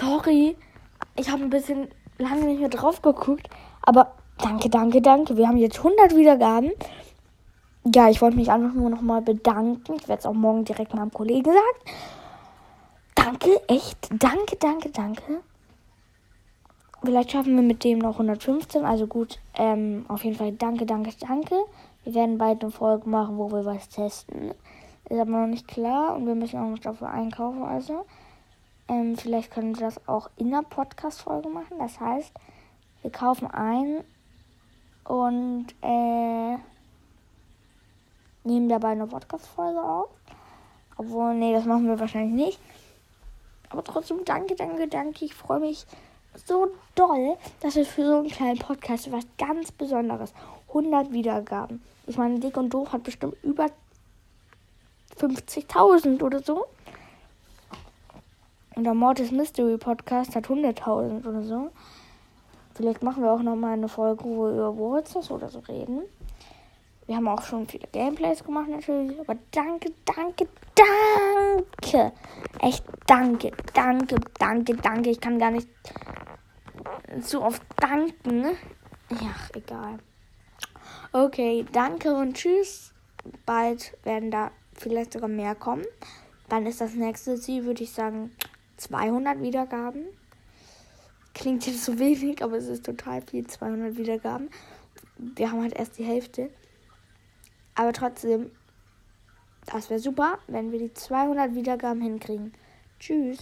Sorry, ich habe ein bisschen lange nicht mehr drauf geguckt, aber danke, danke, danke. Wir haben jetzt 100 Wiedergaben. Ja, ich wollte mich einfach nur nochmal bedanken. Ich werde es auch morgen direkt meinem Kollegen sagen. Danke, echt. Danke, danke, danke. Vielleicht schaffen wir mit dem noch 115. Also gut, ähm, auf jeden Fall danke, danke, danke. Wir werden bald eine Folge machen, wo wir was testen. Ist aber noch nicht klar und wir müssen auch noch dafür einkaufen. Also, ähm, vielleicht können wir das auch in der Podcast-Folge machen. Das heißt, wir kaufen ein und äh, nehmen dabei eine Podcast-Folge auf. Obwohl, nee, das machen wir wahrscheinlich nicht. Aber trotzdem, danke, danke, danke. Ich freue mich so doll, dass es für so einen kleinen Podcast was ganz Besonderes. 100 Wiedergaben. Ich meine, Dick und Doof hat bestimmt über 50.000 oder so. Und der Mortis Mystery Podcast hat 100.000 oder so. Vielleicht machen wir auch noch mal eine Folge, wo wir über Wurzeln oder so reden. Wir haben auch schon viele Gameplays gemacht natürlich. Aber danke, danke, danke. Echt danke, danke, danke, danke. Ich kann gar nicht so oft danken. Ja, egal. Okay, danke und tschüss. Bald werden da vielleicht sogar mehr kommen. Dann ist das nächste Ziel, würde ich sagen, 200 Wiedergaben. Klingt jetzt so wenig, aber es ist total viel, 200 Wiedergaben. Wir haben halt erst die Hälfte. Aber trotzdem, das wäre super, wenn wir die 200 Wiedergaben hinkriegen. Tschüss.